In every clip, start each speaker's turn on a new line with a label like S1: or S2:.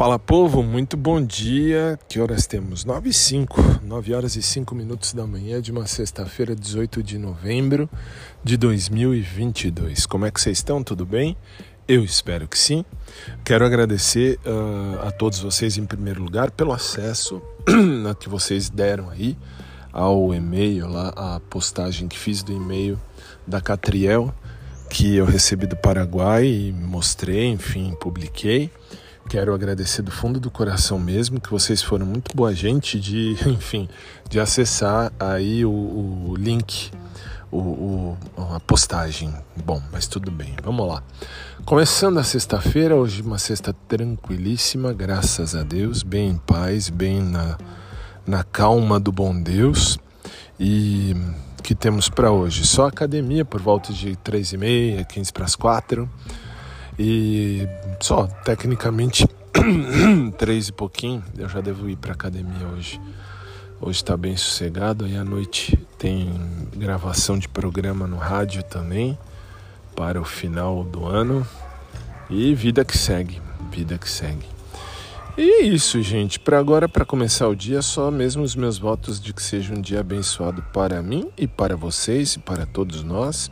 S1: Fala povo, muito bom dia. Que horas temos? 9 e 5, 9 horas e 5 minutos da manhã de uma sexta-feira, 18 de novembro de 2022. Como é que vocês estão? Tudo bem? Eu espero que sim. Quero agradecer uh, a todos vocês, em primeiro lugar, pelo acesso que vocês deram aí ao e-mail, lá, a postagem que fiz do e-mail da Catriel, que eu recebi do Paraguai e mostrei, enfim, publiquei. Quero agradecer do fundo do coração mesmo que vocês foram muito boa gente de, enfim, de acessar aí o, o link, o, o, a postagem. Bom, mas tudo bem, vamos lá. Começando a sexta-feira, hoje uma sexta tranquilíssima, graças a Deus, bem em paz, bem na, na calma do bom Deus. E que temos para hoje? Só academia por volta de três e meia, 15 para as quatro e só, tecnicamente, três e pouquinho, eu já devo ir para academia hoje. Hoje está bem sossegado, aí à noite tem gravação de programa no rádio também, para o final do ano. E vida que segue, vida que segue. E é isso, gente. Para agora, para começar o dia, só mesmo os meus votos de que seja um dia abençoado para mim e para vocês e para todos nós.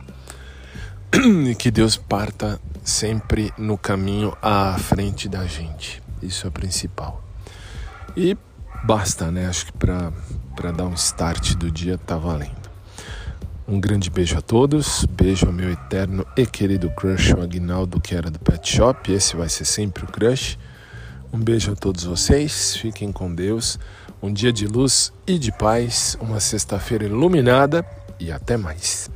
S1: E que Deus parta sempre no caminho à frente da gente. Isso é o principal. E basta, né? Acho que para dar um start do dia tá valendo. Um grande beijo a todos, beijo ao meu eterno e querido crush, o Agnaldo, que era do Pet Shop. Esse vai ser sempre o crush. Um beijo a todos vocês, fiquem com Deus. Um dia de luz e de paz, uma sexta-feira iluminada e até mais.